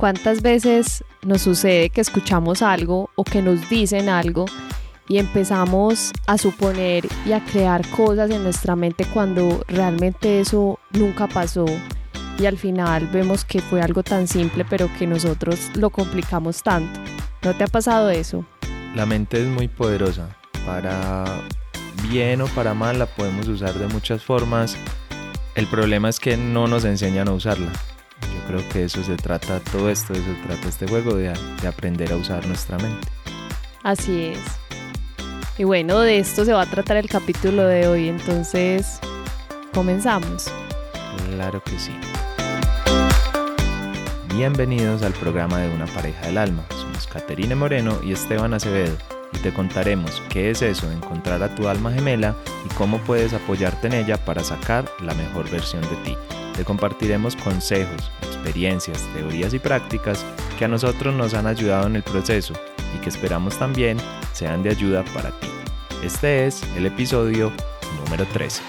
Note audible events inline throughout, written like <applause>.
¿Cuántas veces nos sucede que escuchamos algo o que nos dicen algo y empezamos a suponer y a crear cosas en nuestra mente cuando realmente eso nunca pasó? Y al final vemos que fue algo tan simple pero que nosotros lo complicamos tanto. ¿No te ha pasado eso? La mente es muy poderosa. Para bien o para mal la podemos usar de muchas formas. El problema es que no nos enseñan a usarla creo que eso se trata, todo esto, eso se trata este juego, de, de aprender a usar nuestra mente. Así es. Y bueno, de esto se va a tratar el capítulo de hoy, entonces comenzamos. Claro que sí. Bienvenidos al programa de Una pareja del alma. Somos Caterine Moreno y Esteban Acevedo y te contaremos qué es eso de encontrar a tu alma gemela y cómo puedes apoyarte en ella para sacar la mejor versión de ti. Te compartiremos consejos, experiencias, teorías y prácticas que a nosotros nos han ayudado en el proceso y que esperamos también sean de ayuda para ti. Este es el episodio número 13.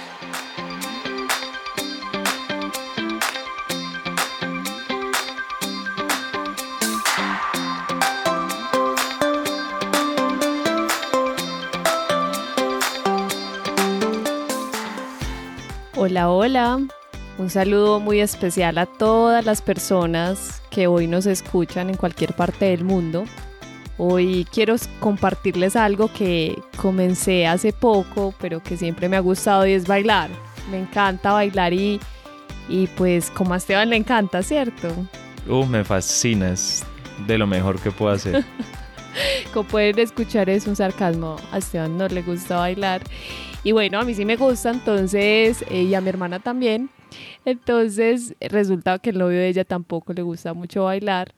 Hola, hola. Un saludo muy especial a todas las personas que hoy nos escuchan en cualquier parte del mundo. Hoy quiero compartirles algo que comencé hace poco, pero que siempre me ha gustado y es bailar. Me encanta bailar y, y pues como a Esteban le encanta, ¿cierto? Uh, me fascina, es de lo mejor que puedo hacer. <laughs> como pueden escuchar es un sarcasmo, a Esteban no le gusta bailar. Y bueno, a mí sí me gusta, entonces, eh, y a mi hermana también. Entonces resulta que el novio de ella tampoco le gusta mucho bailar.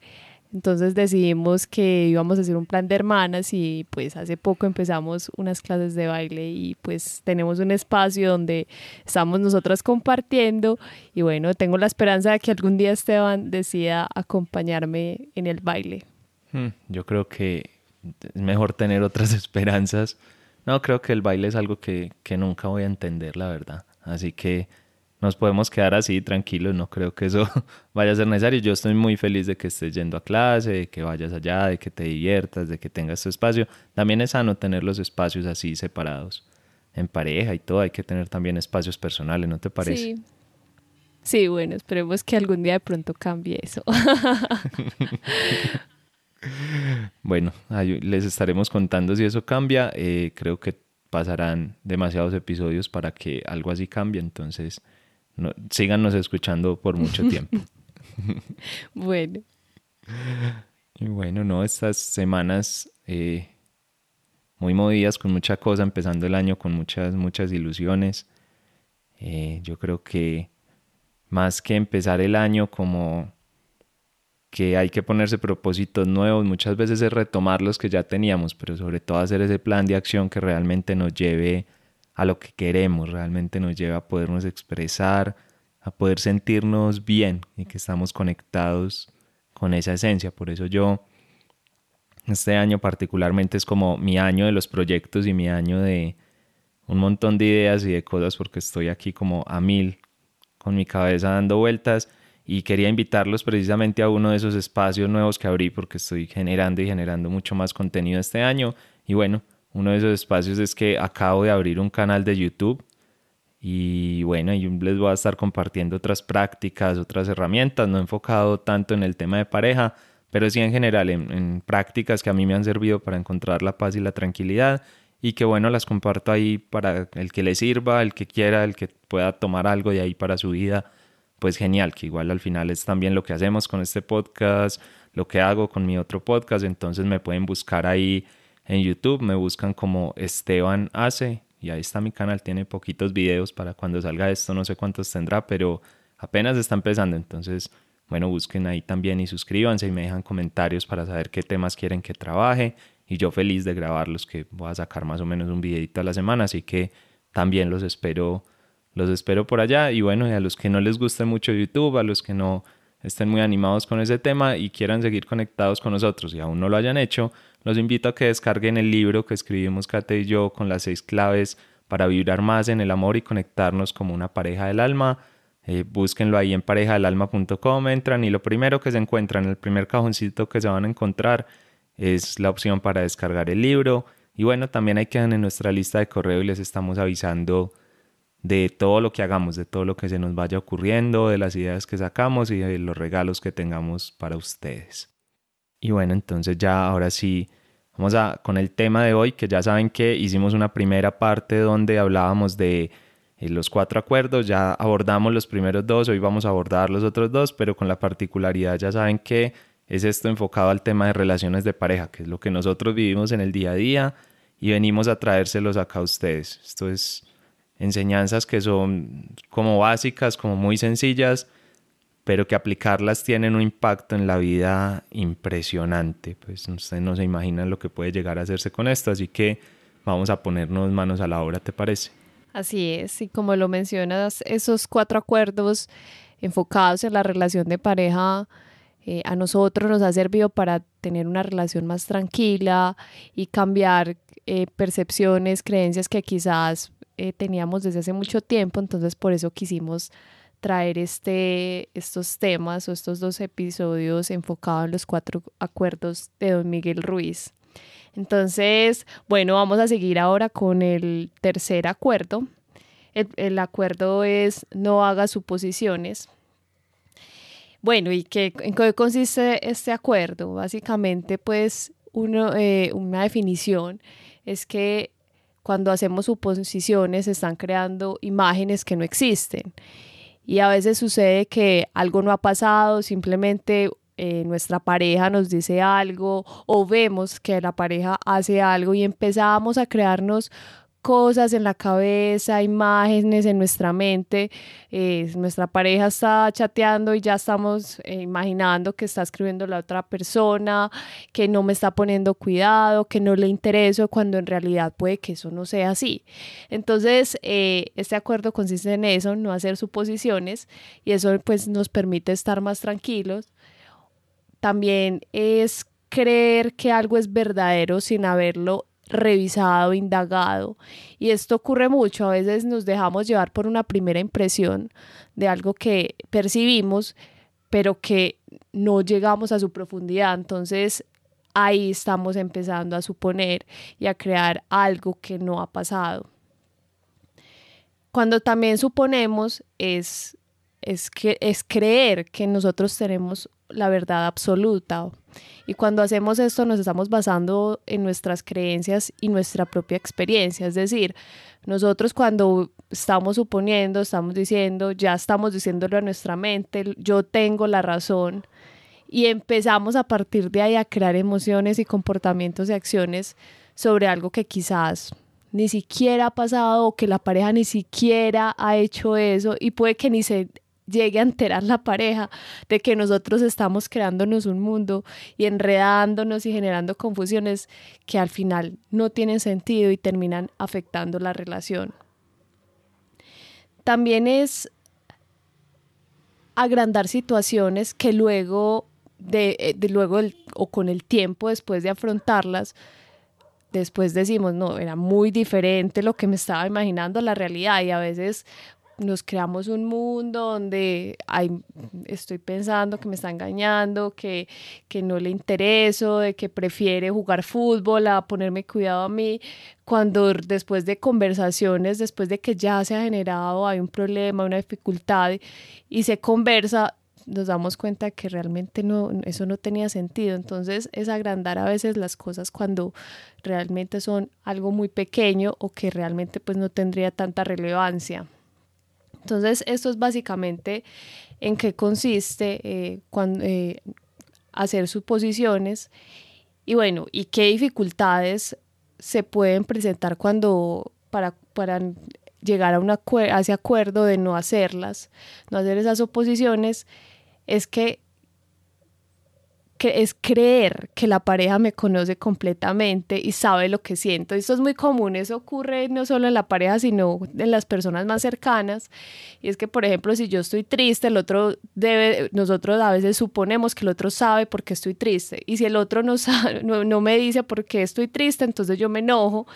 Entonces decidimos que íbamos a hacer un plan de hermanas y pues hace poco empezamos unas clases de baile y pues tenemos un espacio donde estamos nosotras compartiendo y bueno, tengo la esperanza de que algún día Esteban decida acompañarme en el baile. Hmm, yo creo que es mejor tener otras <laughs> esperanzas. No, creo que el baile es algo que, que nunca voy a entender, la verdad. Así que nos podemos quedar así tranquilos, no creo que eso <laughs> vaya a ser necesario. Yo estoy muy feliz de que estés yendo a clase, de que vayas allá, de que te diviertas, de que tengas tu espacio. También es sano tener los espacios así separados, en pareja y todo. Hay que tener también espacios personales, ¿no te parece? Sí. Sí, bueno, esperemos que algún día de pronto cambie eso. <laughs> bueno, les estaremos contando si eso cambia. Eh, creo que pasarán demasiados episodios para que algo así cambie, entonces no, síganos escuchando por mucho <laughs> tiempo. bueno. Y bueno, no, estas semanas eh, muy movidas con mucha cosa, empezando el año con muchas, muchas ilusiones. Eh, yo creo que más que empezar el año como que hay que ponerse propósitos nuevos, muchas veces es retomar los que ya teníamos, pero sobre todo hacer ese plan de acción que realmente nos lleve a lo que queremos, realmente nos lleva a podernos expresar, a poder sentirnos bien y que estamos conectados con esa esencia. Por eso yo, este año particularmente es como mi año de los proyectos y mi año de un montón de ideas y de cosas porque estoy aquí como a mil con mi cabeza dando vueltas y quería invitarlos precisamente a uno de esos espacios nuevos que abrí porque estoy generando y generando mucho más contenido este año y bueno, uno de esos espacios es que acabo de abrir un canal de YouTube y bueno, y les voy a estar compartiendo otras prácticas, otras herramientas, no enfocado tanto en el tema de pareja, pero sí en general en, prácticas que a mí me han servido para encontrar la paz y la tranquilidad y que bueno, las comparto ahí para el que le sirva, el que quiera, el que pueda tomar algo de ahí para su vida, pues genial, que igual al final es también lo que hacemos con este podcast, lo que hago con mi otro podcast, entonces me pueden buscar ahí en YouTube me buscan como Esteban Ace y ahí está mi canal, tiene poquitos videos para cuando salga esto, no sé cuántos tendrá, pero apenas está empezando, entonces bueno, busquen ahí también y suscríbanse y me dejan comentarios para saber qué temas quieren que trabaje y yo feliz de grabarlos que voy a sacar más o menos un videito a la semana, así que también los espero los espero por allá y bueno, y a los que no les guste mucho YouTube, a los que no estén muy animados con ese tema y quieran seguir conectados con nosotros y aún no lo hayan hecho, los invito a que descarguen el libro que escribimos Kate y yo con las seis claves para vibrar más en el amor y conectarnos como una pareja del alma. eh, búsquenlo ahí en parejadelalma.com, entran y lo primero que se encuentran, el primer cajoncito que se van a encontrar es la opción para descargar el libro. Y bueno, también hay quedan en nuestra lista de correo y les estamos avisando de todo lo que hagamos, de todo lo que se nos vaya ocurriendo, de las ideas que sacamos y de los regalos que tengamos para ustedes. Y bueno, entonces ya ahora sí, vamos a con el tema de hoy, que ya saben que hicimos una primera parte donde hablábamos de eh, los cuatro acuerdos, ya abordamos los primeros dos, hoy vamos a abordar los otros dos, pero con la particularidad ya saben que es esto enfocado al tema de relaciones de pareja, que es lo que nosotros vivimos en el día a día y venimos a traérselos acá a ustedes. Esto es enseñanzas que son como básicas, como muy sencillas, pero que aplicarlas tienen un impacto en la vida impresionante. Pues ustedes no se imaginan lo que puede llegar a hacerse con esto, así que vamos a ponernos manos a la obra, ¿te parece? Así es, y como lo mencionas, esos cuatro acuerdos enfocados en la relación de pareja eh, a nosotros nos ha servido para tener una relación más tranquila y cambiar eh, percepciones, creencias que quizás eh, teníamos desde hace mucho tiempo, entonces por eso quisimos traer este, estos temas o estos dos episodios enfocados en los cuatro acuerdos de don Miguel Ruiz. Entonces, bueno, vamos a seguir ahora con el tercer acuerdo. El, acuerdo es no haga suposiciones. Bueno, ¿y qué, en qué consiste este acuerdo? Básicamente, pues, uno, eh, una definición es que cuando hacemos suposiciones, se están creando imágenes que no existen. Y a veces sucede que algo no ha pasado, simplemente eh, nuestra pareja nos dice algo o vemos que la pareja hace algo y empezamos a crearnos cosas en la cabeza, imágenes en nuestra mente. Eh, nuestra pareja está chateando y ya estamos eh, imaginando que está escribiendo la otra persona, que no me está poniendo cuidado, que no le intereso, cuando en realidad puede que eso no sea así. Entonces, eh, este acuerdo consiste en eso, no hacer suposiciones y eso pues nos permite estar más tranquilos. También es creer que algo es verdadero sin haberlo revisado, indagado. Y esto ocurre mucho, a veces nos dejamos llevar por una primera impresión de algo que percibimos, pero que no llegamos a su profundidad. Entonces ahí estamos empezando a suponer y a crear algo que no ha pasado. Cuando también suponemos es, es, que, es creer que nosotros tenemos la verdad absoluta. Y cuando hacemos esto nos estamos basando en nuestras creencias y nuestra propia experiencia. Es decir, nosotros cuando estamos suponiendo, estamos diciendo, ya estamos diciéndolo a nuestra mente, yo tengo la razón. Y empezamos a partir de ahí a crear emociones y comportamientos y acciones sobre algo que quizás ni siquiera ha pasado o que la pareja ni siquiera ha hecho eso y puede que ni se llegue a enterar la pareja de que nosotros estamos creándonos un mundo y enredándonos y generando confusiones que al final no tienen sentido y terminan afectando la relación. También es agrandar situaciones que luego de, eh, luego o con el tiempo después de afrontarlas después decimos, no, era muy diferente lo que me estaba imaginando la realidad y a veces nos creamos un mundo donde hay, estoy pensando que me está engañando, que, que no le intereso, de que prefiere jugar fútbol a ponerme cuidado a mí, cuando después de conversaciones, después de que ya se ha generado, hay un problema, una dificultad y se conversa, nos damos cuenta que realmente no, eso no tenía sentido. Entonces es agrandar a veces las cosas cuando realmente son algo muy pequeño o que realmente pues no tendría tanta relevancia. Entonces, esto es básicamente en qué consiste eh, eh, hacer suposiciones. Y bueno, y qué dificultades se pueden presentar cuando para, para llegar a, una, a ese acuerdo de no hacerlas, no hacer esas suposiciones, es que es creer que la pareja me conoce completamente y sabe lo que siento. Esto es muy común, eso ocurre no solo en la pareja, sino en las personas más cercanas. Y es que, por ejemplo, si yo estoy triste, el otro debe, nosotros a veces suponemos que el otro sabe por qué estoy triste. Y si el otro no, sabe, <laughs> no, no me dice por qué estoy triste, entonces yo me enojo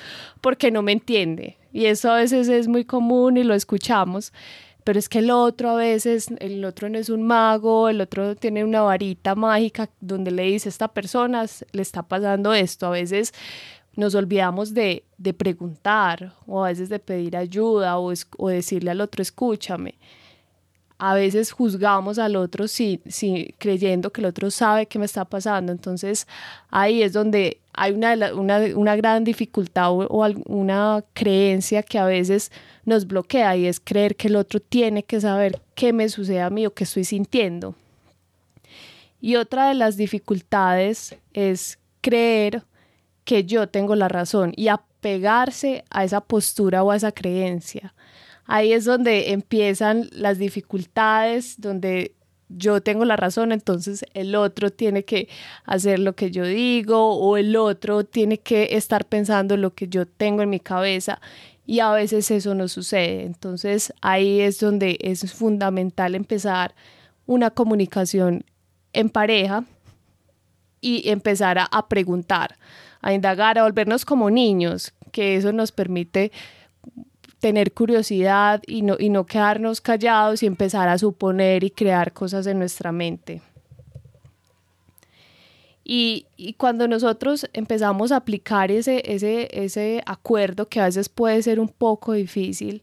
porque no me entiende. Y eso a veces es muy común y lo escuchamos pero es que el otro a veces, el otro no es un mago, el otro tiene una varita mágica donde le dice a esta persona, le está pasando esto. A veces nos olvidamos de, de preguntar o a veces de pedir ayuda o, o decirle al otro, escúchame a veces juzgamos al otro si, si, creyendo que el otro sabe qué me está pasando. Entonces ahí es donde hay una, una, una gran dificultad o, o, una creencia que a veces nos bloquea y es creer que el otro tiene que saber qué me sucede a mí o qué estoy sintiendo. Y otra de las dificultades es creer que yo tengo la razón y apegarse a esa postura o a esa creencia ahí es donde empiezan las dificultades, donde yo tengo la razón, entonces el otro tiene que hacer lo que yo digo o el otro tiene que estar pensando lo que yo tengo en mi cabeza y a veces eso no sucede. Entonces ahí es donde es fundamental empezar una comunicación en pareja y empezar a, a preguntar, a indagar, a volvernos como niños, que eso nos permite tener curiosidad y no, y no quedarnos callados y empezar a suponer y crear cosas en nuestra mente. Y, y, cuando nosotros empezamos a aplicar ese, ese, ese acuerdo, que a veces puede ser un poco difícil,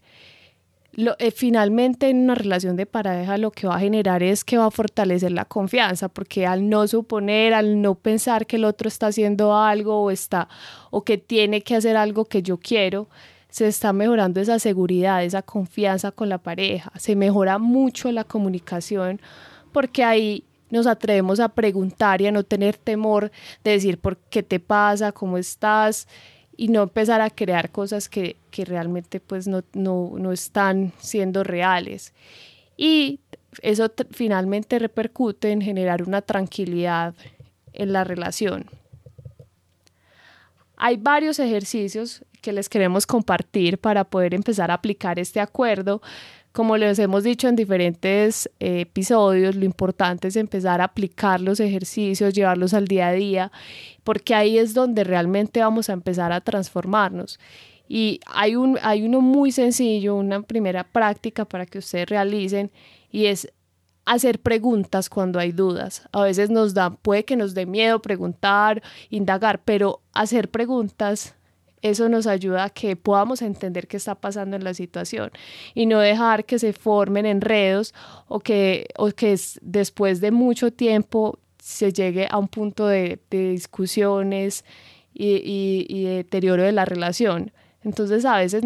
lo, eh, finalmente en una relación de pareja lo que va a generar es que va a fortalecer la confianza, porque al no suponer, al no pensar que el otro está haciendo algo o, está, o que tiene que hacer algo que yo quiero, se está mejorando esa seguridad, esa confianza con la pareja, se mejora mucho la comunicación porque ahí nos atrevemos a preguntar y a no tener temor de decir por qué te pasa, cómo estás y no empezar a crear cosas que, que realmente pues no, no, no están siendo reales. Y eso finalmente repercute en generar una tranquilidad en la relación. Hay varios ejercicios que les queremos compartir para poder empezar a aplicar este acuerdo. Como les hemos dicho en diferentes eh, episodios, lo importante es empezar a aplicar los ejercicios, llevarlos al día a día, porque ahí es donde realmente vamos a empezar a transformarnos. Y hay, un, hay uno muy sencillo, una primera práctica para que ustedes realicen, y es hacer preguntas cuando hay dudas. A veces nos da, puede que nos dé miedo preguntar, indagar, pero hacer preguntas eso nos ayuda a que podamos entender qué está pasando en la situación y no dejar que se formen enredos o que, o que después de mucho tiempo se llegue a un punto de, discusiones y, y, deterioro de la relación. Entonces a veces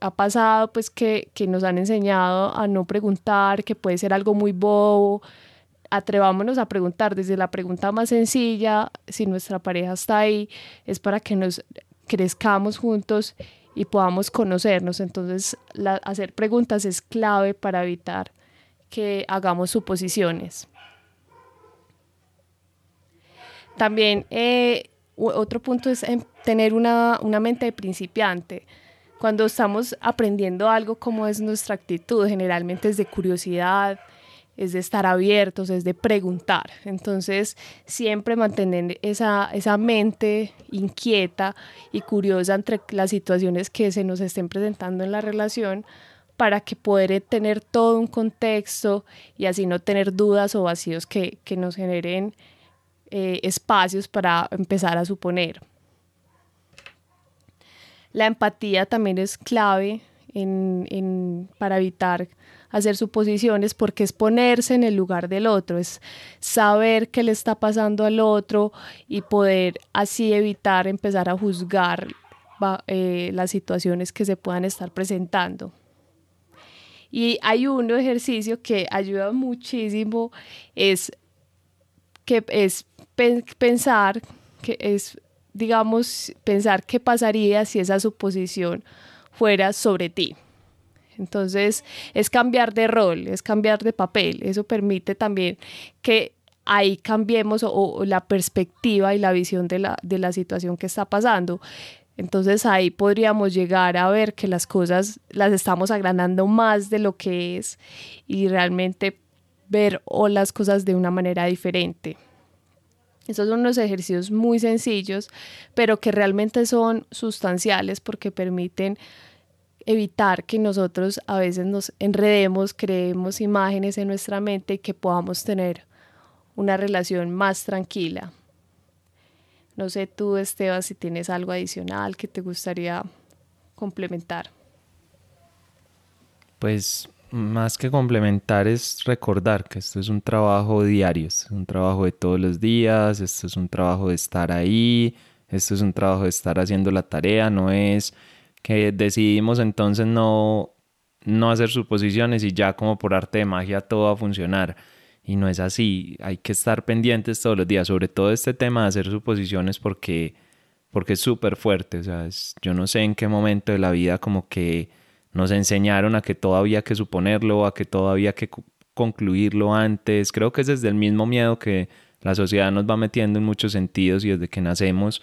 ha pasado pues que, que nos han enseñado a no preguntar, que puede ser algo muy bobo, atrevámonos a preguntar desde la pregunta más sencilla, si nuestra pareja está ahí, es para que nos crezcamos juntos y podamos conocernos. Entonces, hacer preguntas es clave para evitar que hagamos suposiciones. También eh, otro punto es tener una, una mente de principiante. Cuando estamos aprendiendo algo, como es nuestra actitud? Generalmente es de curiosidad, es de estar abiertos, es de preguntar. Entonces, siempre mantener esa, esa mente inquieta y curiosa entre las situaciones que se nos estén presentando en la relación para que poder tener todo un contexto y así no tener dudas o vacíos que, que nos generen eh, espacios para empezar a suponer. La empatía también es clave en, en, para evitar hacer suposiciones porque es ponerse en el lugar del otro, es saber qué le está pasando al otro y poder así evitar empezar a juzgar eh, las situaciones que se puedan estar presentando. Y hay un ejercicio que ayuda muchísimo, es que es pensar, que es, digamos, pensar qué pasaría si esa suposición fuera sobre ti. Entonces es cambiar de rol, es cambiar de papel. Eso permite también que ahí cambiemos o, la perspectiva y la visión de la, de la situación que está pasando. Entonces ahí podríamos llegar a ver que las cosas las estamos agrandando más de lo que es y realmente ver o las cosas de una manera diferente. Esos son unos ejercicios muy sencillos, pero que realmente son sustanciales porque permiten evitar que nosotros a veces nos enredemos, creemos imágenes en nuestra mente y que podamos tener una relación más tranquila. No sé tú, Esteban, si tienes algo adicional que te gustaría complementar. Pues más que complementar es recordar que esto es un trabajo diario, es un trabajo de todos los días, esto es un trabajo de estar ahí, esto es un trabajo de estar haciendo la tarea, no es que decidimos entonces no, no hacer suposiciones y ya como por arte de magia todo va a funcionar. Y no es así, hay que estar pendientes todos los días, sobre todo este tema de hacer suposiciones porque, porque es súper fuerte, o sea, yo no sé en qué momento de la vida como que nos enseñaron a que todo había que suponerlo, a que todo había que concluirlo antes. Creo que es desde el mismo miedo que la sociedad nos va metiendo en muchos sentidos y desde que nacemos.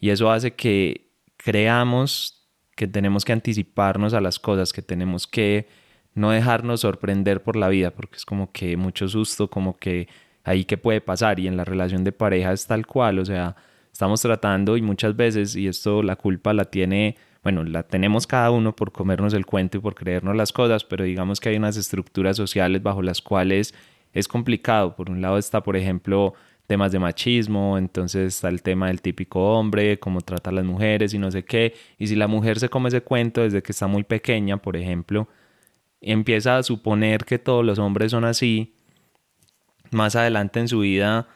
Y eso hace que creamos que tenemos que anticiparnos a las cosas, que tenemos que no dejarnos sorprender por la vida, porque es como que mucho susto, como que ahí qué puede pasar. Y en la relación de pareja es tal cual, o sea, estamos tratando y muchas veces, y esto la culpa la tiene bueno, la tenemos cada uno por comernos el cuento y por creernos las cosas, pero digamos que hay unas estructuras sociales bajo las cuales es complicado. Por un lado está, por ejemplo, temas de machismo, entonces está el tema del típico hombre, cómo trata a las mujeres y no sé qué. Y si la mujer se come ese cuento desde que está muy pequeña, por ejemplo, empieza a suponer que todos los hombres son así, más adelante en su vida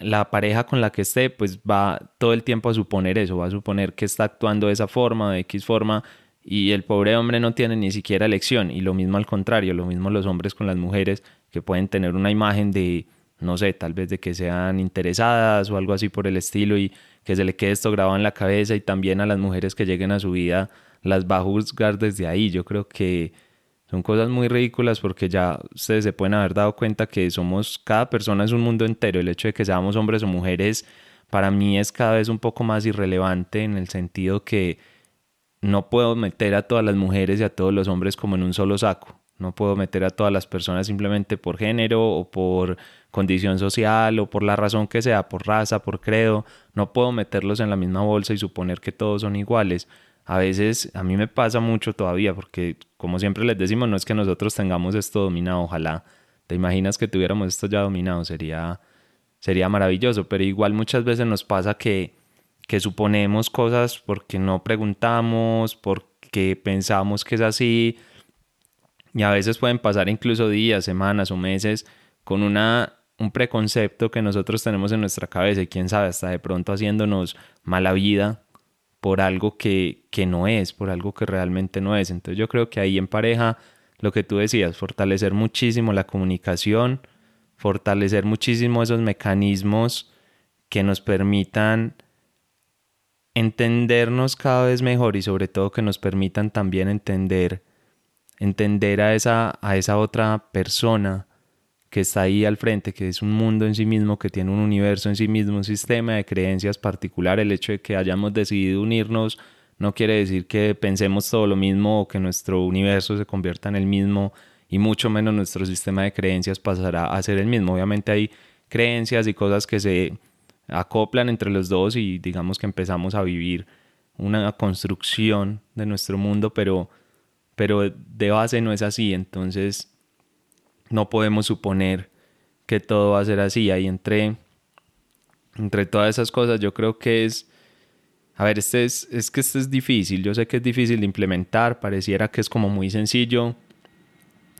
la pareja con la que esté, pues va todo el tiempo a suponer eso, va a suponer que está actuando de esa forma, de X forma, y el pobre hombre no tiene ni siquiera elección. Y lo mismo al contrario, lo mismo los hombres con las mujeres, que pueden tener una imagen de, no sé, tal vez de que sean interesadas o algo así por el estilo y que se le quede esto grabado en la cabeza y también a las mujeres que lleguen a su vida las va a juzgar desde ahí. Yo creo que son cosas muy ridículas porque ya ustedes se pueden haber dado cuenta que somos, cada persona es un mundo entero. El hecho de que seamos hombres o mujeres para mí es cada vez un poco más irrelevante en el sentido que no puedo meter a todas las mujeres y a todos los hombres como en un solo saco. No puedo meter a todas las personas simplemente por género o por condición social o por la razón que sea, por raza, por credo. No puedo meterlos en la misma bolsa y suponer que todos son iguales a veces a mí me pasa mucho todavía porque como siempre les decimos, no es que nosotros tengamos esto dominado, ojalá. Te imaginas que tuviéramos esto ya dominado, sería, sería maravilloso, pero igual muchas veces nos pasa que, que suponemos cosas porque no preguntamos, porque pensamos que es así, y a veces pueden pasar incluso días, semanas o meses con una, un preconcepto que nosotros tenemos en nuestra cabeza y quién sabe, hasta de pronto haciéndonos mala vida por algo que, que no es, por algo que realmente no es. Entonces yo creo que ahí en pareja, lo que tú decías, fortalecer muchísimo la comunicación, fortalecer muchísimo esos mecanismos que nos permitan entendernos cada vez mejor y sobre todo que nos permitan también entender entender a esa a esa otra persona que está ahí al frente, que es un mundo en sí mismo, que tiene un universo en sí mismo, un sistema de creencias particular. El hecho de que hayamos decidido unirnos no quiere decir que pensemos todo lo mismo o que nuestro universo se convierta en el mismo y mucho menos nuestro sistema de creencias pasará a ser el mismo. Obviamente hay creencias y cosas que se acoplan entre los dos y digamos que empezamos a vivir una construcción de nuestro mundo, pero, pero de base no es así. Entonces no podemos suponer que todo va a ser así. Ahí entre, entre todas esas cosas yo creo que es... A ver, este es, es que este es difícil, yo sé que es difícil de implementar, pareciera que es como muy sencillo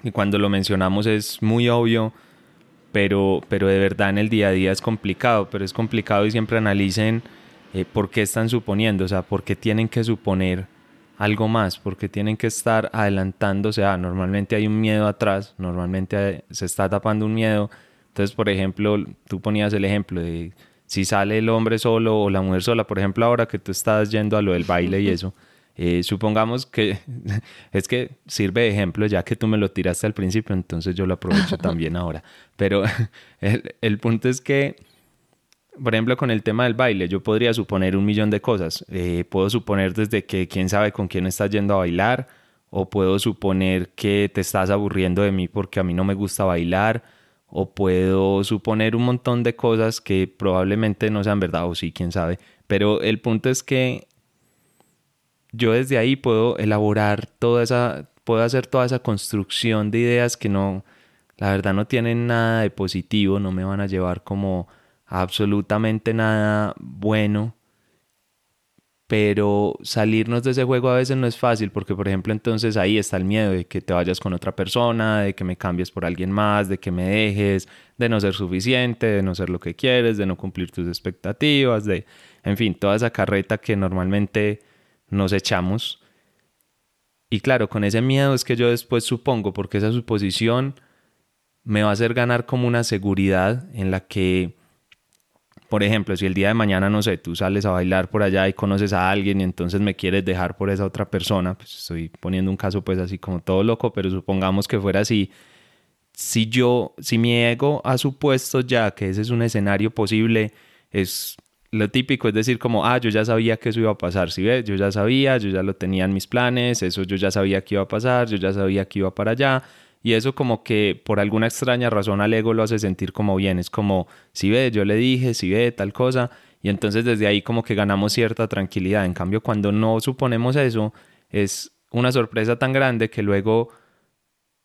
y cuando lo mencionamos es muy obvio, pero, pero de verdad en el día a día es complicado, pero es complicado y siempre analicen eh, por qué están suponiendo, o sea, por qué tienen que suponer algo más, porque tienen que estar adelantándose a, normalmente hay un miedo atrás, normalmente se está tapando un miedo. Entonces, por ejemplo, tú ponías el ejemplo de si sale el hombre solo o la mujer sola, por ejemplo, ahora que tú estás yendo a lo del baile y eso, eh, supongamos que <laughs> es que sirve de ejemplo ya que tú me lo tiraste al principio, entonces yo lo aprovecho también ahora. Pero <laughs> el, el punto es que por ejemplo, con el tema del baile, yo podría suponer un millón de cosas. Eh, puedo suponer desde que quién sabe con quién estás yendo a bailar, o puedo suponer que te estás aburriendo de mí porque a mí no me gusta bailar, o puedo suponer un montón de cosas que probablemente no sean verdad, o sí, quién sabe. Pero el punto es que yo desde ahí puedo elaborar toda esa, puedo hacer toda esa construcción de ideas que no, la verdad no tienen nada de positivo, no me van a llevar como absolutamente nada bueno. Pero salirnos de ese juego a veces no es fácil porque, por ejemplo, entonces ahí está el miedo de que te vayas con otra persona, de que me cambies por alguien más, de que me dejes, de no ser suficiente, de no ser lo que quieres, de no cumplir tus expectativas, de, en fin, toda esa carreta que normalmente nos echamos. Y claro, con ese miedo es que yo después supongo, porque esa suposición me va a hacer ganar como una seguridad en la que, por ejemplo, si el día de mañana, no sé, tú sales a bailar por allá y conoces a alguien y entonces me quieres dejar por esa otra persona, pues estoy poniendo un caso pues así como todo loco, pero supongamos que fuera así. Si yo, si mi ego ha supuesto ya que ese es un escenario posible, es lo típico es decir como, ah, yo ya sabía que eso iba a pasar, ¿sí ves? Yo ya sabía, yo ya lo tenía en mis planes, eso yo ya sabía que iba a pasar, yo ya sabía que iba para allá. Y eso como que por alguna extraña razón al ego lo hace sentir como bien, es como, si ve, yo le dije, si ve, tal cosa. Y entonces desde ahí como que ganamos cierta tranquilidad. En cambio, cuando no suponemos eso, es una sorpresa tan grande que luego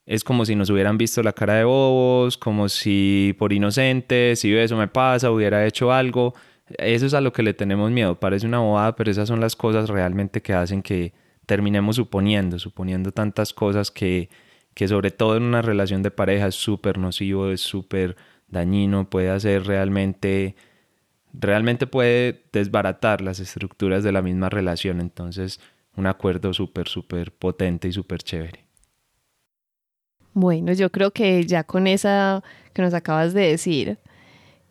es como si nos hubieran visto la cara de bobos, como si por inocentes, si ve, eso me pasa, hubiera hecho algo eso es a lo que le tenemos miedo. Parece una bobada, pero esas son las cosas realmente que hacen que terminemos suponiendo, suponiendo tantas cosas que, que sobre todo en una relación de pareja es súper nocivo, es súper dañino, puede hacer realmente, realmente puede desbaratar las estructuras de la misma relación. Entonces, un acuerdo súper, súper potente y súper chévere. Bueno, yo creo que ya con esa que nos acabas de decir,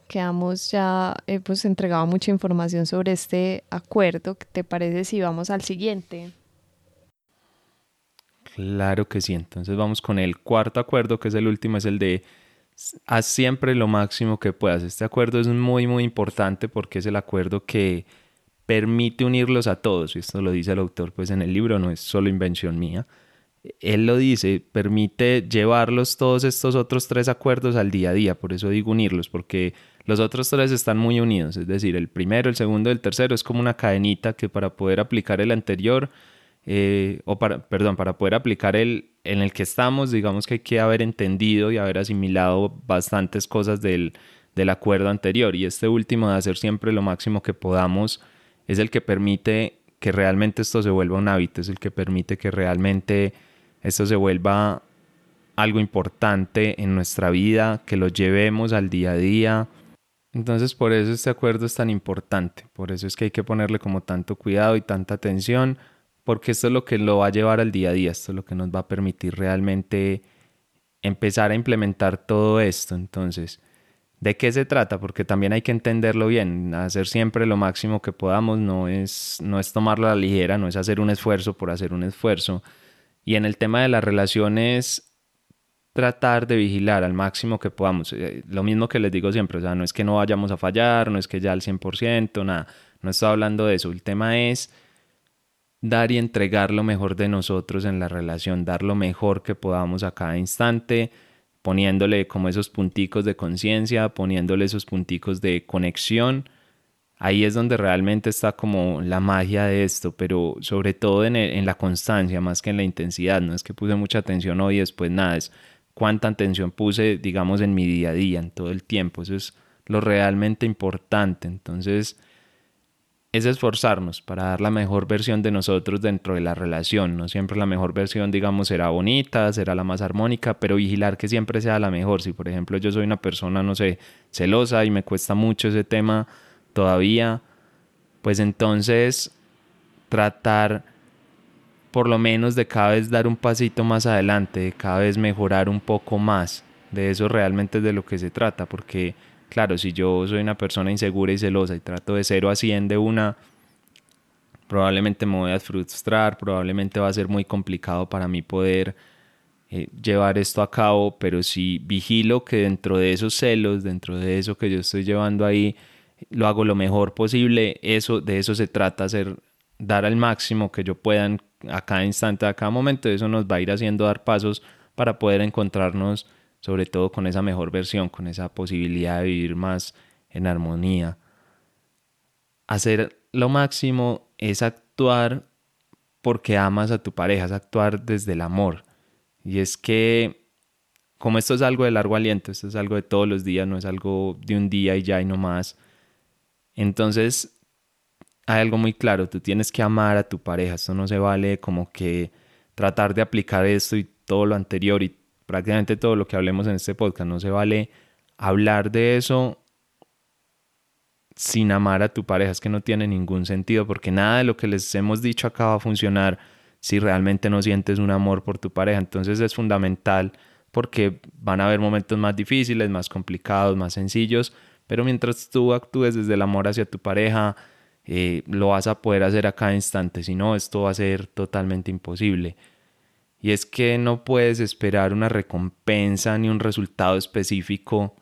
quedamos ya, eh, pues entregado mucha información sobre este acuerdo. ¿Qué te parece si vamos al siguiente? Claro que sí. Entonces vamos con el cuarto acuerdo, que es el último, es el de haz siempre lo máximo que puedas. Este acuerdo es muy, muy importante porque es el acuerdo que permite unirlos a todos. Y esto lo dice el autor pues en el libro, no es solo invención mía. Él lo dice, permite llevarlos todos estos otros tres acuerdos al día a día. Por eso digo unirlos, porque los otros tres están muy unidos, es decir, el primero, el segundo y el tercero es como una cadenita que para poder aplicar el anterior, eh, o para, perdón, para poder aplicar el en el que estamos, digamos que hay que haber entendido y haber asimilado bastantes cosas del, del acuerdo anterior. Y este último de hacer siempre lo máximo que podamos es el que permite que realmente esto se vuelva un hábito, es el que permite que realmente esto se vuelva algo importante en nuestra vida, que lo llevemos al día a día, entonces por eso este acuerdo es tan importante, por eso es que hay que ponerle como tanto cuidado y tanta atención, porque esto es lo que lo va a llevar al día a día, esto es lo que nos va a permitir realmente empezar a implementar todo esto. Entonces, ¿de qué se trata? Porque también hay que entenderlo bien, hacer siempre lo máximo que podamos, no es, no es tomarlo a la ligera, no es hacer un esfuerzo por hacer un esfuerzo. Y en el tema de las relaciones tratar de vigilar al máximo que podamos. Eh, lo mismo que les digo siempre, o sea, no es que no vayamos a fallar, no es que ya al 100%, nada, no estoy hablando de eso. El tema es dar y entregar lo mejor de nosotros en la relación, dar lo mejor que podamos a cada instante, poniéndole como esos punticos de conciencia, poniéndole esos punticos de conexión. Ahí es donde realmente está como la magia de esto, pero sobre todo en, en la constancia más que en la intensidad. No es que puse mucha atención hoy y después nada, es cuánta atención puse, digamos, en mi día a día, en todo el tiempo. Eso es lo realmente importante. Entonces, es esforzarnos para dar la mejor versión de nosotros dentro de la relación. No siempre la mejor versión, digamos, será bonita, será la más armónica, pero vigilar que siempre sea la mejor. Si, por ejemplo, yo soy una persona, no sé, celosa y me cuesta mucho ese tema todavía, pues entonces tratar por lo menos de cada vez dar un pasito más adelante, de cada vez mejorar un poco más. De eso realmente es de lo que se trata, porque claro, si yo soy una persona insegura y celosa y trato de cero a 100 de una, probablemente me voy a frustrar, probablemente va a ser muy complicado para mí poder eh, llevar esto a cabo, pero si vigilo que dentro de esos celos, dentro de eso que yo estoy llevando ahí, lo hago lo mejor posible, eso de eso se trata, hacer dar al máximo que yo pueda a cada instante, a cada momento, eso nos va a ir haciendo dar pasos para poder encontrarnos sobre todo con esa mejor versión, con esa posibilidad de vivir más en armonía. Hacer lo máximo es actuar porque amas a tu pareja, es actuar desde el amor. Y es que, como esto es algo de largo aliento, esto es algo de todos los días, no es algo de un día y ya y no más. Entonces, hay algo muy claro, tú tienes que amar a tu pareja, esto no se vale como que tratar de aplicar esto y todo lo anterior y prácticamente todo lo que hablemos en este podcast, no se vale hablar de eso sin amar a tu pareja, es que no tiene ningún sentido porque nada de lo que les hemos dicho acá va a funcionar si realmente no sientes un amor por tu pareja. Entonces es fundamental porque van a haber momentos más difíciles, más complicados, más sencillos, pero mientras tú actúes desde el amor hacia tu pareja, eh, lo vas a poder hacer a cada instante, si no, esto va a ser totalmente imposible. Y es que no puedes esperar una recompensa ni un resultado específico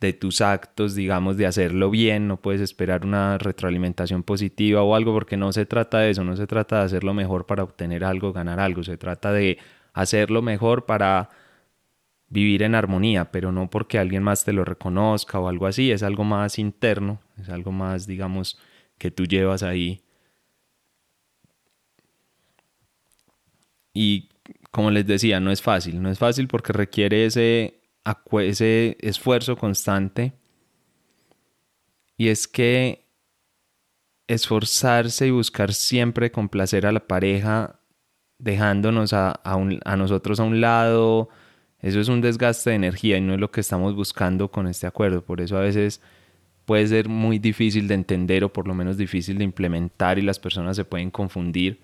de tus actos, digamos, de hacerlo bien, no puedes esperar una retroalimentación positiva o algo, porque no se trata de eso, no se trata de hacerlo mejor para obtener algo, ganar algo, se trata de hacerlo mejor para vivir en armonía, pero no porque alguien más te lo reconozca o algo así, es algo más interno, es algo más, digamos, que tú llevas ahí. Y como les decía, no es fácil, no es fácil porque requiere ese, ese esfuerzo constante. Y es que esforzarse y buscar siempre complacer a la pareja, dejándonos a, a nosotros a un lado, eso es un desgaste de energía y no es lo que estamos buscando con este acuerdo. Por eso a veces puede ser muy difícil de entender o por lo menos difícil de implementar y las personas se pueden confundir.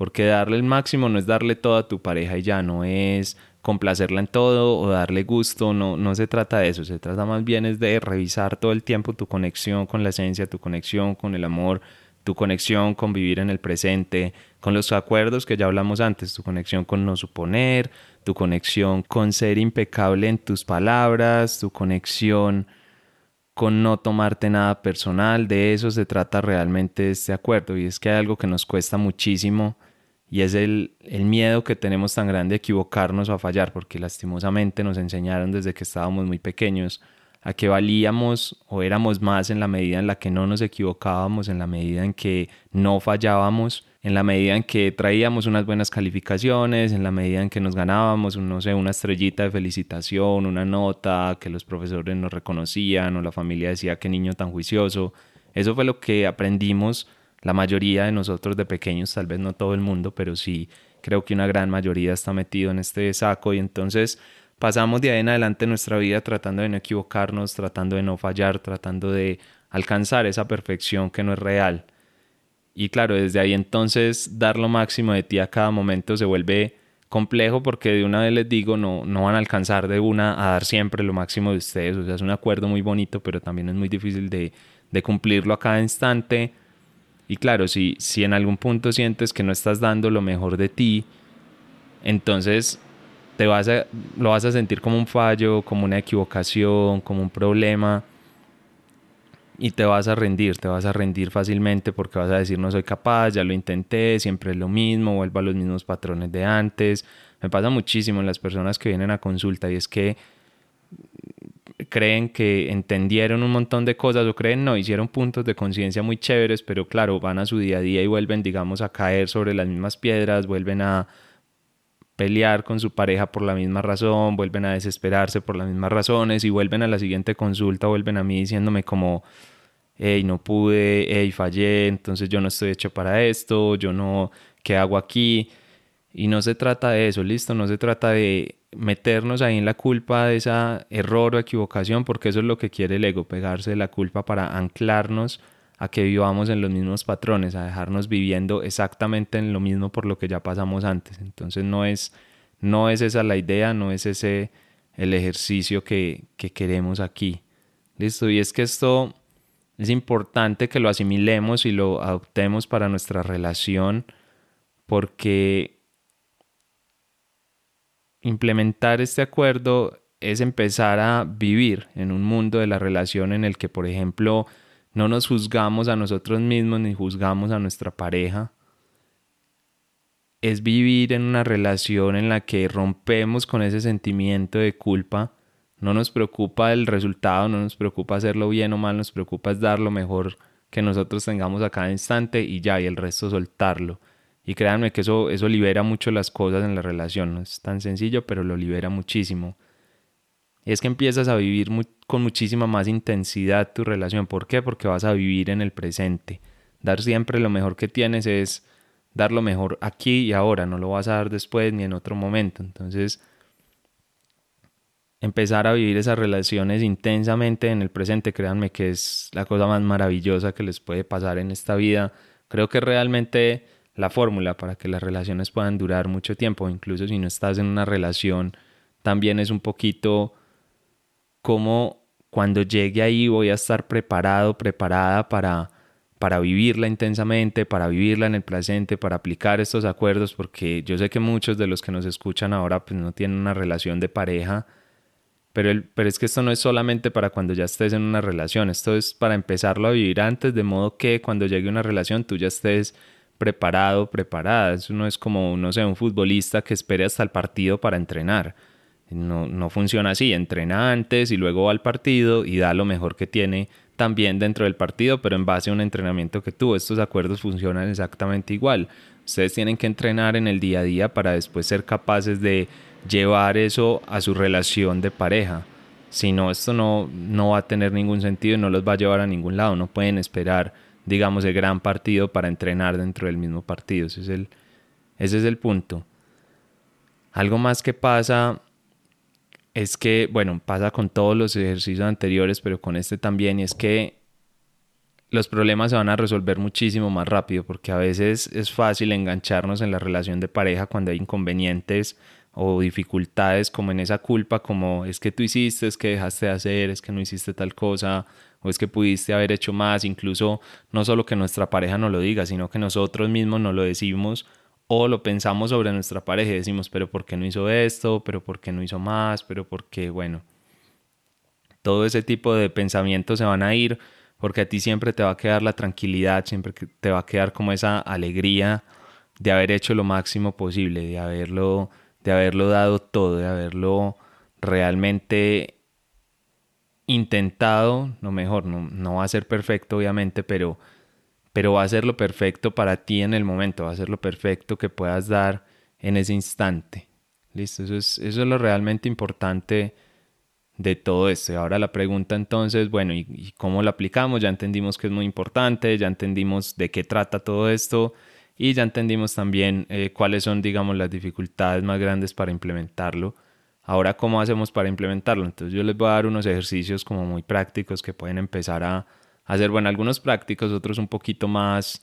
Porque darle el máximo no es darle todo a tu pareja y ya, no es complacerla en todo o darle gusto, no, no se trata de eso, se trata más bien es de revisar todo el tiempo tu conexión con la esencia, tu conexión con el amor, tu conexión con vivir en el presente, con los acuerdos que ya hablamos antes, tu conexión con no suponer, tu conexión con ser impecable en tus palabras, tu conexión con no tomarte nada personal, de eso se trata realmente este acuerdo y es que hay algo que nos cuesta muchísimo y es el, el miedo que tenemos tan grande a equivocarnos o a fallar porque lastimosamente nos enseñaron desde que estábamos muy pequeños a que valíamos o éramos más en la medida en la que no nos equivocábamos, en la medida en que no fallábamos, en la medida en que traíamos unas buenas calificaciones, en la medida en que nos ganábamos, no sé, una estrellita de felicitación, una nota, que los profesores nos reconocían o la familia decía qué niño tan juicioso. Eso fue lo que aprendimos la mayoría de nosotros de pequeños, tal vez no todo el mundo, pero sí creo que una gran mayoría está metido en este saco y entonces pasamos de ahí en adelante nuestra vida tratando de no equivocarnos, tratando de no fallar, tratando de alcanzar esa perfección que no es real. Y claro, desde ahí entonces dar lo máximo de ti a cada momento se vuelve complejo porque de una vez les digo, no, no van a alcanzar de una a dar siempre lo máximo de ustedes. O sea, es un acuerdo muy bonito, pero también es muy difícil de, de cumplirlo a cada instante. Y claro, si, si en algún punto sientes que no estás dando lo mejor de ti, entonces te vas a, lo vas a sentir como un fallo, como una equivocación, como un problema y te vas a rendir, te vas a rendir fácilmente porque vas a decir no soy capaz, ya lo intenté, siempre es lo mismo, vuelvo a los mismos patrones de antes. Me pasa muchísimo en las personas que vienen a consulta y es que creen que entendieron un montón de cosas o creen no, hicieron puntos de conciencia muy chéveres, pero claro, van a su día a día y vuelven, digamos, a caer sobre las mismas piedras, vuelven a, pelear con su pareja por la misma razón, vuelven a desesperarse por las mismas razones y vuelven a la siguiente consulta, vuelven a mí diciéndome como, hey, no pude, hey, fallé, entonces yo no estoy hecho para esto, yo no, ¿qué hago aquí? Y no se trata de eso, listo, no se trata de meternos ahí en la culpa de esa error o equivocación, porque eso es lo que quiere el ego, pegarse de la culpa para anclarnos a que vivamos en los mismos patrones, a dejarnos viviendo exactamente en lo mismo por lo que ya pasamos antes. Entonces no es, no es esa la idea, no es ese el ejercicio que, que queremos aquí. Listo, y es que esto es importante que lo asimilemos y lo adoptemos para nuestra relación porque implementar este acuerdo es empezar a vivir en un mundo de la relación en el que, por ejemplo, no nos juzgamos a nosotros mismos ni juzgamos a nuestra pareja. Es vivir en una relación en la que rompemos con ese sentimiento de culpa. No nos preocupa el resultado, no nos preocupa hacerlo bien o mal, nos preocupa es dar lo mejor que nosotros tengamos a cada instante y ya, y el resto soltarlo. Y créanme que eso, eso libera mucho las cosas en la relación. No es tan sencillo, pero lo libera muchísimo. Y es que empiezas a vivir con muchísima más intensidad tu relación. ¿Por qué? Porque vas a vivir en el presente. Dar siempre lo mejor que tienes es dar lo mejor aquí y ahora. No lo vas a dar después ni en otro momento. Entonces, empezar a vivir esas relaciones intensamente en el presente, créanme que es la cosa más maravillosa que les puede pasar en esta vida. Creo que realmente la fórmula para que las relaciones puedan durar mucho tiempo, incluso si no estás en una relación, también es un poquito como cuando llegue ahí voy a estar preparado, preparada para, para vivirla intensamente, para vivirla en el presente, para aplicar estos acuerdos, porque yo sé que muchos de los que nos escuchan ahora pues no tienen una relación de pareja, pero, el, pero es que esto no es solamente para cuando ya estés en una relación, esto es para empezarlo a vivir antes, de modo que cuando llegue una relación tú ya estés preparado, preparada. Eso no es como, no sé, un futbolista que espere hasta el partido para entrenar. No, no funciona así, entrena antes y luego va al partido y da lo mejor que tiene también dentro del partido, pero en base a un entrenamiento que tuvo. Estos acuerdos funcionan exactamente igual. Ustedes tienen que entrenar en el día a día para después ser capaces de llevar eso a su relación de pareja. Si no, esto no, no va a tener ningún sentido y no los va a llevar a ningún lado. No pueden esperar, digamos, el gran partido para entrenar dentro del mismo partido. Ese es el, ese es el punto. Algo más que pasa es que, bueno, pasa con todos los ejercicios anteriores, pero con este también, y es que los problemas se van a resolver muchísimo más rápido, porque a veces es fácil engancharnos en la relación de pareja cuando hay inconvenientes o dificultades como en esa culpa, como es que tú hiciste, es que dejaste de hacer, es que no hiciste tal cosa, o es que pudiste haber hecho más, incluso no solo que nuestra pareja nos lo diga, sino que nosotros mismos nos lo decimos o lo pensamos sobre nuestra pareja y decimos, pero ¿por qué no hizo esto? ¿Pero por qué no hizo más? ¿Pero por qué? Bueno, todo ese tipo de pensamientos se van a ir porque a ti siempre te va a quedar la tranquilidad, siempre te va a quedar como esa alegría de haber hecho lo máximo posible, de haberlo de haberlo dado todo, de haberlo realmente intentado, no mejor, no, no va a ser perfecto obviamente, pero, pero va a ser lo perfecto para ti en el momento, va a ser lo perfecto que puedas dar en ese instante. Listo, eso es, eso es lo realmente importante de todo esto. Ahora la pregunta entonces, bueno, ¿y, ¿y, cómo lo aplicamos? Ya entendimos que es muy importante, ya entendimos de qué trata todo esto y ya entendimos también eh, cuáles son, digamos, las dificultades más grandes para implementarlo. Ahora, ¿cómo hacemos para implementarlo? Entonces yo les voy a dar unos ejercicios como muy prácticos que pueden empezar a hacer, bueno, algunos prácticos, otros un poquito más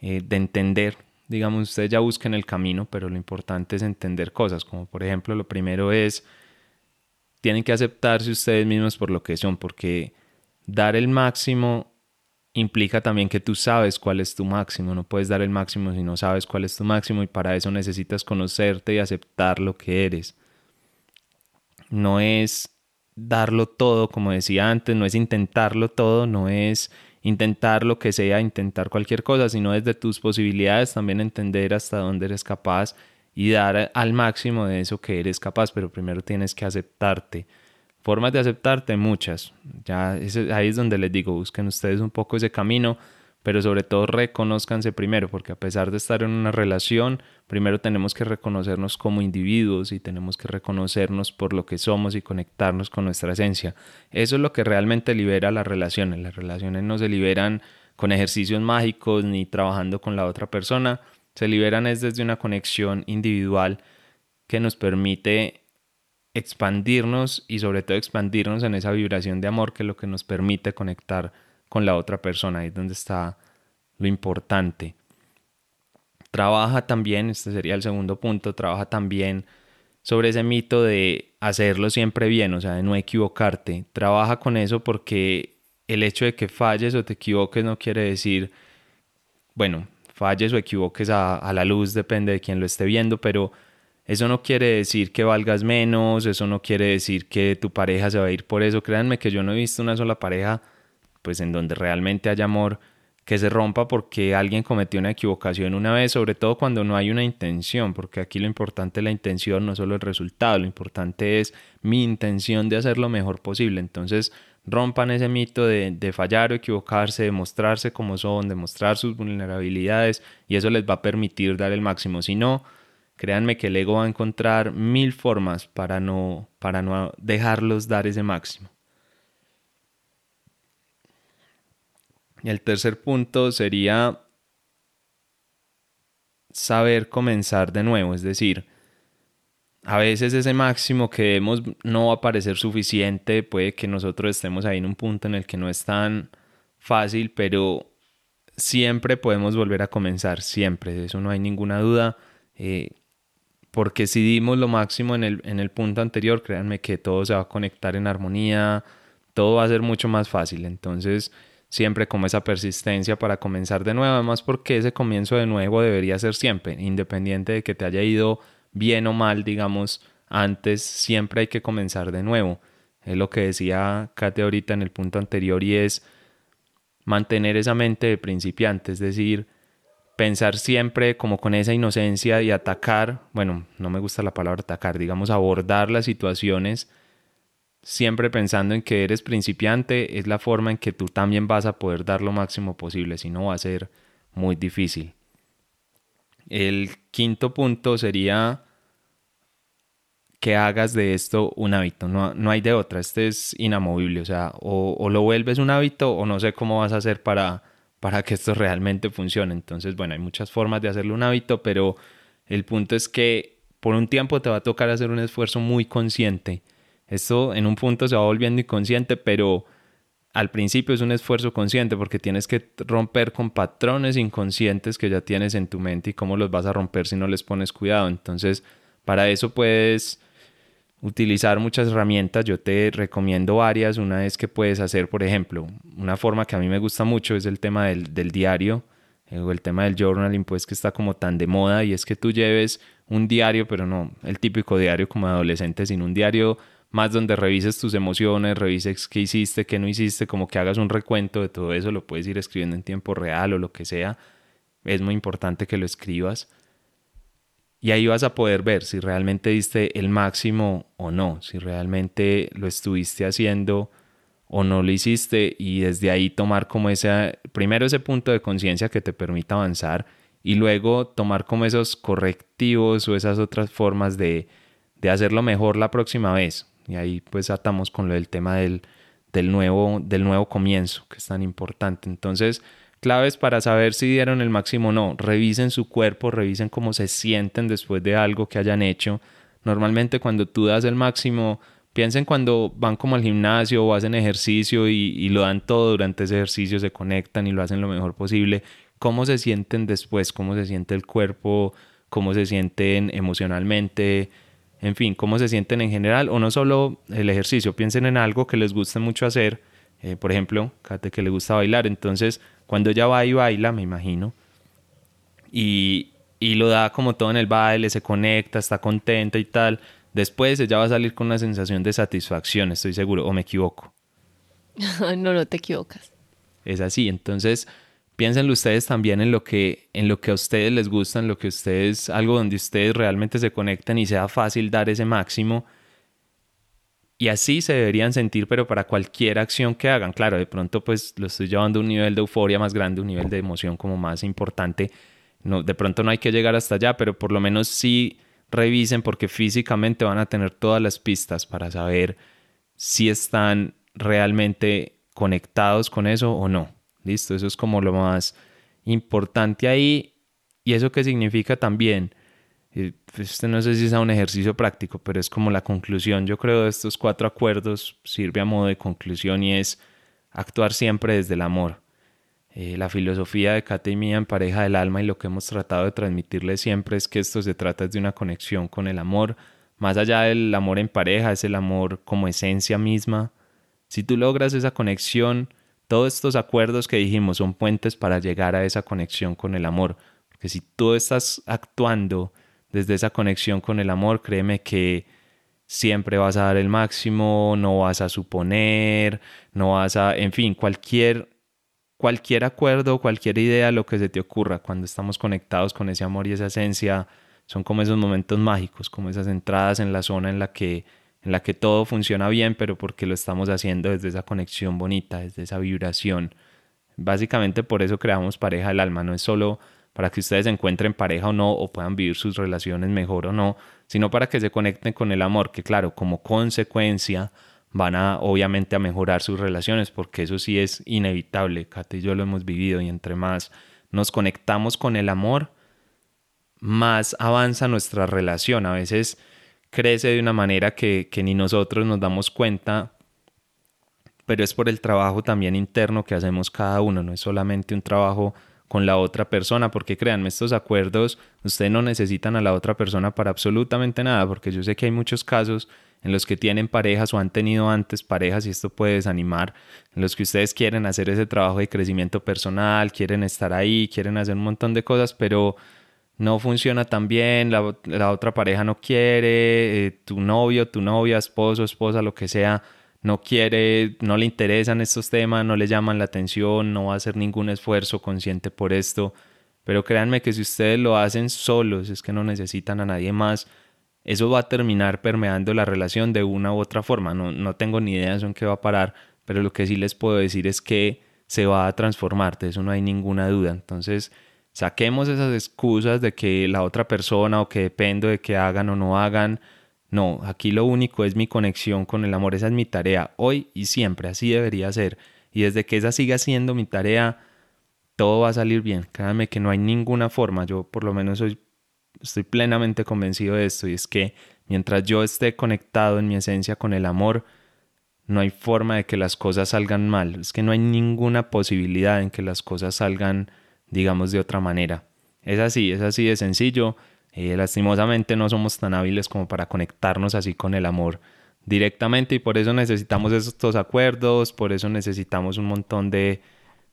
eh, de entender. Digamos, ustedes ya busquen el camino, pero lo importante es entender cosas, como por ejemplo, lo primero es, tienen que aceptarse ustedes mismos por lo que son, porque dar el máximo implica también que tú sabes cuál es tu máximo, no puedes dar el máximo si no sabes cuál es tu máximo y para eso necesitas conocerte y aceptar lo que eres. No es darlo todo, como decía antes, no es intentarlo todo, no es intentar lo que sea, intentar cualquier cosa, sino desde tus posibilidades también entender hasta dónde eres capaz y dar al máximo de eso que eres capaz, pero primero tienes que aceptarte Formas de aceptarte, muchas. Ya ahí es donde les digo, busquen ustedes un poco ese camino, pero sobre todo reconozcanse primero, porque a pesar de estar en una relación, primero tenemos que reconocernos como individuos y tenemos que reconocernos por lo que somos y conectarnos con nuestra esencia. Eso es lo que realmente libera las relaciones. Las relaciones no se liberan con ejercicios mágicos ni trabajando con la otra persona, se liberan es desde una conexión individual que nos permite expandirnos y sobre todo expandirnos en esa vibración de amor que es lo que nos permite conectar con la otra persona. Ahí es donde está lo importante. Trabaja también, este sería el segundo punto, trabaja también sobre ese mito de hacerlo siempre bien, o sea, de no equivocarte. Trabaja con eso porque el hecho de que falles o te equivoques no quiere decir, bueno, falles o equivoques a, a la luz, depende de quién lo esté viendo, pero eso no quiere decir que valgas menos, eso no quiere decir que tu pareja se va a ir por eso. Créanme que yo no he visto una sola pareja, pues en donde realmente haya amor, que se rompa porque alguien cometió una equivocación una vez, sobre todo cuando no hay una intención, porque aquí lo importante es la intención, no solo el resultado, lo importante es mi intención de hacer lo mejor posible. Entonces, rompan ese mito de, de fallar o equivocarse, de mostrarse como son, de mostrar sus vulnerabilidades y eso les va a permitir dar el máximo. Si no, créanme que el ego va a encontrar mil formas para no, para no dejarlos dar ese máximo. El tercer punto sería saber comenzar de nuevo, es decir, a veces ese máximo que vemos no va a parecer suficiente, puede que nosotros estemos ahí en un punto en el que no es tan fácil, pero siempre podemos volver a comenzar, siempre, de eso no hay ninguna duda, eh, porque si dimos lo máximo en el, en el punto anterior, créanme que todo se va a conectar en armonía, todo va a ser mucho más fácil, entonces siempre como esa persistencia para comenzar de nuevo, además porque ese comienzo de nuevo debería ser siempre, independiente de que te haya ido bien o mal, digamos, antes, siempre hay que comenzar de nuevo. Es lo que decía Kate ahorita en el punto anterior y es mantener esa mente de principiante, es decir, pensar siempre como con esa inocencia y atacar, bueno, no me gusta la palabra atacar, digamos abordar las situaciones siempre pensando en que eres principiante, es la forma en que tú también vas a poder dar lo máximo posible, si no va a ser muy difícil. El quinto punto sería que hagas de esto un hábito. No, no hay de otra. Este es inamovible. O sea, o, lo vuelves un hábito o no sé cómo vas a hacer para, para que esto realmente funcione. Entonces, bueno, hay muchas formas de hacerlo un hábito, pero el punto es que por un tiempo te va a tocar hacer un esfuerzo muy consciente. Esto en un punto se va volviendo inconsciente, pero al principio es un esfuerzo consciente porque tienes que romper con patrones inconscientes que ya tienes en tu mente y cómo los vas a romper si no les pones cuidado. Entonces, para eso puedes utilizar muchas herramientas. Yo te recomiendo varias. Una es que puedes hacer, por ejemplo, una forma que a mí me gusta mucho es el tema del, del diario eh, o el tema del journaling, pues que está como tan de moda y es que tú lleves un diario, pero no el típico diario como adolescente, sino un diario más donde revises tus emociones, revises qué hiciste, qué no hiciste, como que hagas un recuento de todo eso, lo puedes ir escribiendo en tiempo real o lo que sea. Es muy importante que lo escribas. Y ahí vas a poder ver si realmente diste el máximo o no, si realmente lo estuviste haciendo o no lo hiciste y desde ahí tomar como ese, primero ese punto de conciencia que te permita avanzar y luego tomar como esos correctivos o esas otras formas de, de hacerlo mejor la próxima vez. Y ahí pues atamos con lo del tema del, del, nuevo, del nuevo comienzo, que es tan importante. Entonces, claves para saber si dieron el máximo o no. Revisen su cuerpo, revisen cómo se sienten después de algo que hayan hecho. Normalmente cuando tú das el máximo, piensen cuando van como al gimnasio o hacen ejercicio y, y lo dan todo durante ese ejercicio, se conectan y lo hacen lo mejor posible. ¿Cómo se sienten después? ¿Cómo se siente el cuerpo? ¿Cómo se sienten emocionalmente? En fin, cómo se sienten en general, o no solo el ejercicio, piensen en algo que les guste mucho hacer, eh, por ejemplo, Kate que le gusta bailar, entonces cuando ella va y baila, me imagino, y, y lo da como todo en el baile, se conecta, está contenta y tal, después ella va a salir con una sensación de satisfacción, estoy seguro, o me equivoco. <laughs> no, no te equivocas. Es así, entonces piénsenlo ustedes también en lo que en lo que a ustedes les gusta, en lo que ustedes algo donde ustedes realmente se conecten y sea fácil dar ese máximo. Y así se deberían sentir, pero para cualquier acción que hagan. Claro, de pronto pues lo estoy llevando a un nivel de euforia más grande, un nivel de emoción como más importante. No, de pronto no hay que llegar hasta allá, pero por lo menos sí revisen porque físicamente van a tener todas las pistas para saber si están realmente conectados con eso o no. Listo, eso es como lo más importante ahí. ¿Y eso qué significa también? Este no sé si sea un ejercicio práctico, pero es como la conclusión, yo creo, de estos cuatro acuerdos, sirve a modo de conclusión y es actuar siempre desde el amor. Eh, la filosofía de Kate y mía en pareja del alma y lo que hemos tratado de transmitirle siempre es que esto se trata de una conexión con el amor. Más allá del amor en pareja, es el amor como esencia misma. Si tú logras esa conexión, todos estos acuerdos que dijimos son puentes para llegar a esa conexión con el amor. Porque si tú estás actuando desde esa conexión con el amor, créeme que siempre vas a dar el máximo, no vas a suponer, no vas a, en fin, cualquier cualquier acuerdo, cualquier idea, lo que se te ocurra cuando estamos conectados con ese amor y esa esencia, son como esos momentos mágicos, como esas entradas en la zona en la que en la que todo funciona bien, pero porque lo estamos haciendo desde esa conexión bonita, desde esa vibración. Básicamente por eso creamos pareja del alma, no es solo para que ustedes encuentren pareja o no, o puedan vivir sus relaciones mejor o no, sino para que se conecten con el amor, que claro, como consecuencia van a obviamente a mejorar sus relaciones, porque eso sí es inevitable, Kate y yo lo hemos vivido, y entre más nos conectamos con el amor, más avanza nuestra relación. A veces crece de una manera que, que ni nosotros nos damos cuenta, pero es por el trabajo también interno que hacemos cada uno, no es solamente un trabajo con la otra persona, porque créanme, estos acuerdos, ustedes no necesitan a la otra persona para absolutamente nada, porque yo sé que hay muchos casos en los que tienen parejas o han tenido antes parejas y esto puede desanimar, en los que ustedes quieren hacer ese trabajo de crecimiento personal, quieren estar ahí, quieren hacer un montón de cosas, pero no funciona tan bien, la, otra pareja no quiere, eh, tu novio, tu novia, esposo, esposa, lo que sea, no quiere, no le interesan estos temas, no le llaman la atención, no va a hacer ningún esfuerzo consciente por esto. Pero créanme que si ustedes lo hacen solos, es que no necesitan a nadie más, eso va a terminar permeando la relación de una u otra forma. No, no tengo ni idea de en qué va a parar, pero lo que sí les puedo decir es que se va a transformar, de eso no hay ninguna duda. Entonces, saquemos esas excusas de que la otra persona o que dependo de que hagan o no hagan, no, aquí lo único es mi conexión con el amor, esa es mi tarea, hoy y siempre, así debería ser. Y desde que esa siga siendo mi tarea, todo va a salir bien. Créanme que no hay ninguna forma, yo por lo menos soy, estoy plenamente convencido de esto, y es que mientras yo esté conectado en mi esencia con el amor, no hay forma de que las cosas salgan mal, es que no hay ninguna posibilidad en que las cosas salgan, digamos, de otra manera. Es así, es así de sencillo eh, lastimosamente no somos tan hábiles como para conectarnos así con el amor directamente y por eso necesitamos estos acuerdos, por eso necesitamos un montón de,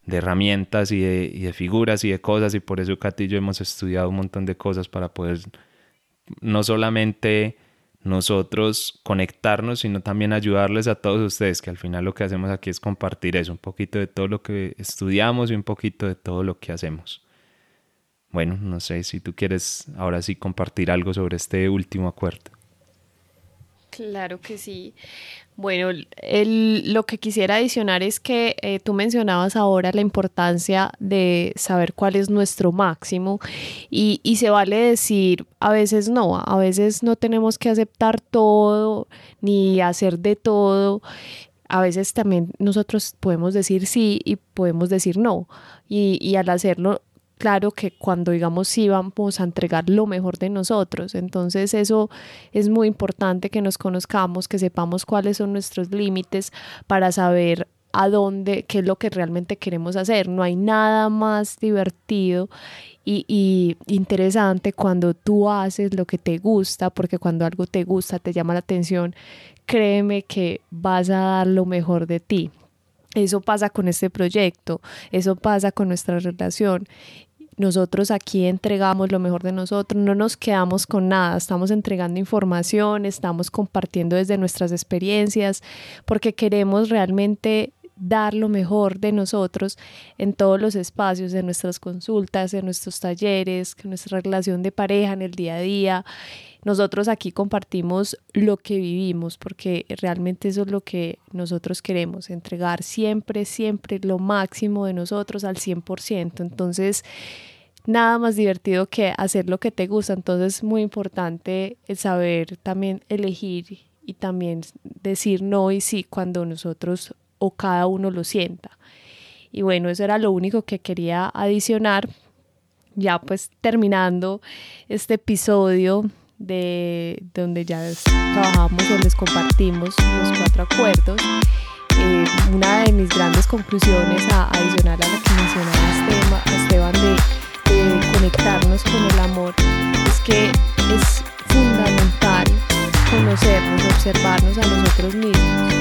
herramientas y de, figuras y de cosas y por eso Katy y yo hemos estudiado un montón de cosas para poder no solamente nosotros conectarnos, sino también ayudarles a todos ustedes, que al final lo que hacemos aquí es compartir eso, un poquito de todo lo que estudiamos y un poquito de todo lo que hacemos. Bueno, no sé si tú quieres ahora sí compartir algo sobre este último acuerdo. Claro que sí. Bueno, lo que quisiera adicionar es que eh, tú mencionabas ahora la importancia de saber cuál es nuestro máximo y, y, se vale decir a veces no, a veces no tenemos que aceptar todo ni hacer de todo. A veces también nosotros podemos decir sí y podemos decir no. Y, y al hacerlo claro que cuando digamos sí vamos a entregar lo mejor de nosotros. Entonces eso es muy importante que nos conozcamos, que sepamos cuáles son nuestros límites para saber a dónde, qué es lo que realmente queremos hacer. No hay nada más divertido y, y, interesante cuando tú haces lo que te gusta, porque cuando algo te gusta, te llama la atención, créeme que vas a dar lo mejor de ti. Eso pasa con este proyecto, eso pasa con nuestra relación nosotros aquí entregamos lo mejor de nosotros, no nos quedamos con nada, estamos entregando información, estamos compartiendo desde nuestras experiencias, porque queremos realmente dar lo mejor de nosotros en todos los espacios, en nuestras consultas, en nuestros talleres, en nuestra relación de pareja, en el día a día. Nosotros aquí compartimos lo que vivimos porque realmente eso es lo que nosotros queremos, entregar siempre, siempre lo máximo de nosotros al 100%. Entonces, nada más divertido que hacer lo que te gusta. Entonces es muy importante el saber también elegir y también decir no y sí cuando nosotros o cada uno lo sienta. Y bueno, eso era lo único que quería adicionar. Ya pues terminando este episodio de donde ya trabajamos o les compartimos los cuatro acuerdos. Eh, una de mis grandes conclusiones a adicionar a lo que mencionaba Esteban de conectarnos con el amor es que es fundamental conocernos, observarnos a nosotros mismos,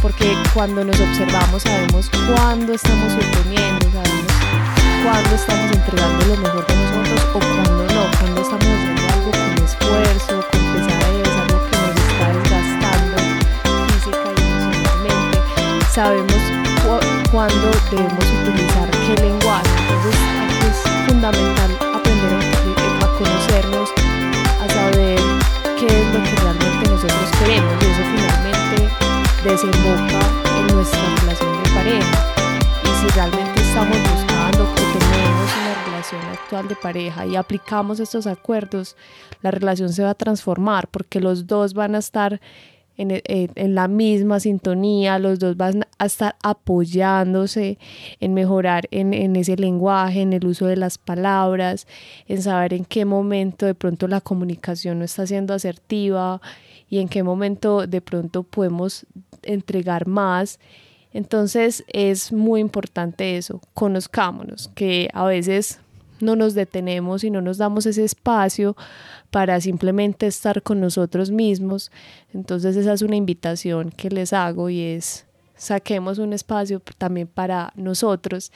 porque cuando nos observamos sabemos cuándo estamos suponiendo, sabemos cuándo estamos entregando lo mejor de nosotros o cuándo no, cuándo estamos haciendo algo con esfuerzo, con pesadez, algo que nos está desgastando física y emocionalmente. Sabemos cuándo debemos utilizar qué lenguaje. Entonces es fundamental aprender a conocernos, a saber qué es lo que realmente nosotros queremos. Y eso desemboca en nuestra relación de pareja. Y si realmente estamos buscando o tenemos una relación actual de pareja y aplicamos estos acuerdos, la relación se va a transformar porque los dos van a estar eh, en, la misma sintonía, los dos van a estar apoyándose en mejorar en, en, ese lenguaje, en el uso de las palabras, en saber en qué momento de pronto la comunicación no está siendo asertiva y en qué momento de pronto podemos entregar más. Entonces es muy importante eso, conozcámonos, que a veces no nos detenemos y no nos damos ese espacio para simplemente estar con nosotros mismos. Entonces esa es una invitación que les hago y es saquemos un espacio también para nosotros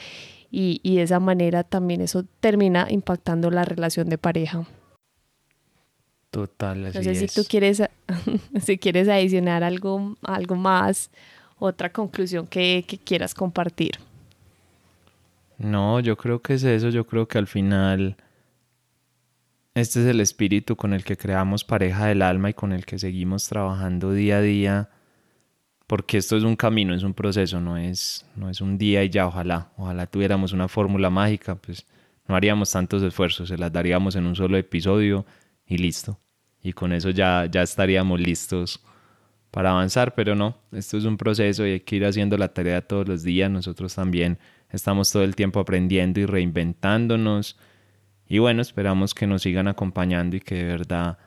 y, de esa manera también eso termina impactando la relación de pareja. Total, así no sé si tú quieres, <laughs> si quieres adicionar algo, algo más, otra conclusión que quieras compartir. No, yo creo que es eso, yo creo que al final este es el espíritu con el que creamos pareja del alma y con el que seguimos trabajando día a día, porque esto es un camino, es un proceso, no es, no es un día y ya, ojalá, ojalá tuviéramos una fórmula mágica, pues no haríamos tantos esfuerzos, se las daríamos en un solo episodio y listo. Y con eso ya, ya estaríamos listos para avanzar, pero no, esto es un proceso y hay que ir haciendo la tarea todos los días, nosotros también Estamos todo el tiempo aprendiendo y reinventándonos. Y bueno, esperamos que nos sigan acompañando y que de verdad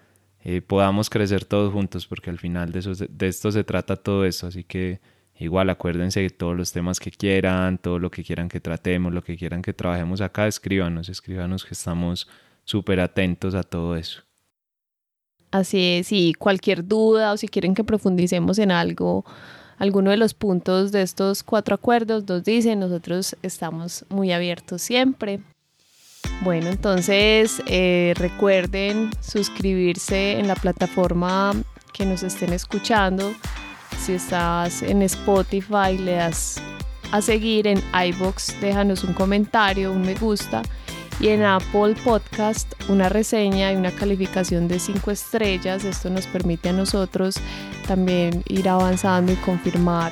eh, podamos crecer todos juntos, porque al final de, eso, de esto se trata todo eso. Así que igual acuérdense de todos los temas que quieran, todo lo que quieran que tratemos, lo que quieran que trabajemos acá, escríbanos, escríbanos que estamos súper atentos a todo eso. Así es, y cualquier duda o si quieren que profundicemos en algo, alguno de los puntos de estos cuatro acuerdos nos dicen, nosotros estamos muy abiertos siempre. Bueno, entonces eh, recuerden suscribirse en la plataforma que nos estén escuchando. Si estás en Spotify, le das a seguir en iBox, déjanos un comentario, un me gusta y en Apple Podcast una reseña y una calificación de 5 estrellas. Esto nos permite a nosotros también ir avanzando y confirmar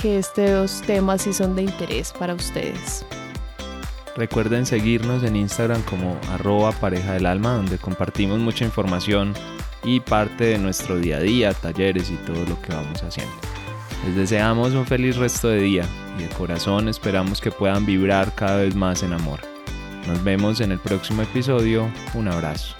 que estos temas sí son de interés para ustedes. Recuerden seguirnos en Instagram como arroba pareja del alma, donde compartimos mucha información y parte de nuestro día a día, talleres y todo lo que vamos haciendo. Les deseamos un feliz resto de día y de corazón esperamos que puedan vibrar cada vez más en amor. Nos vemos en el próximo episodio. Un abrazo.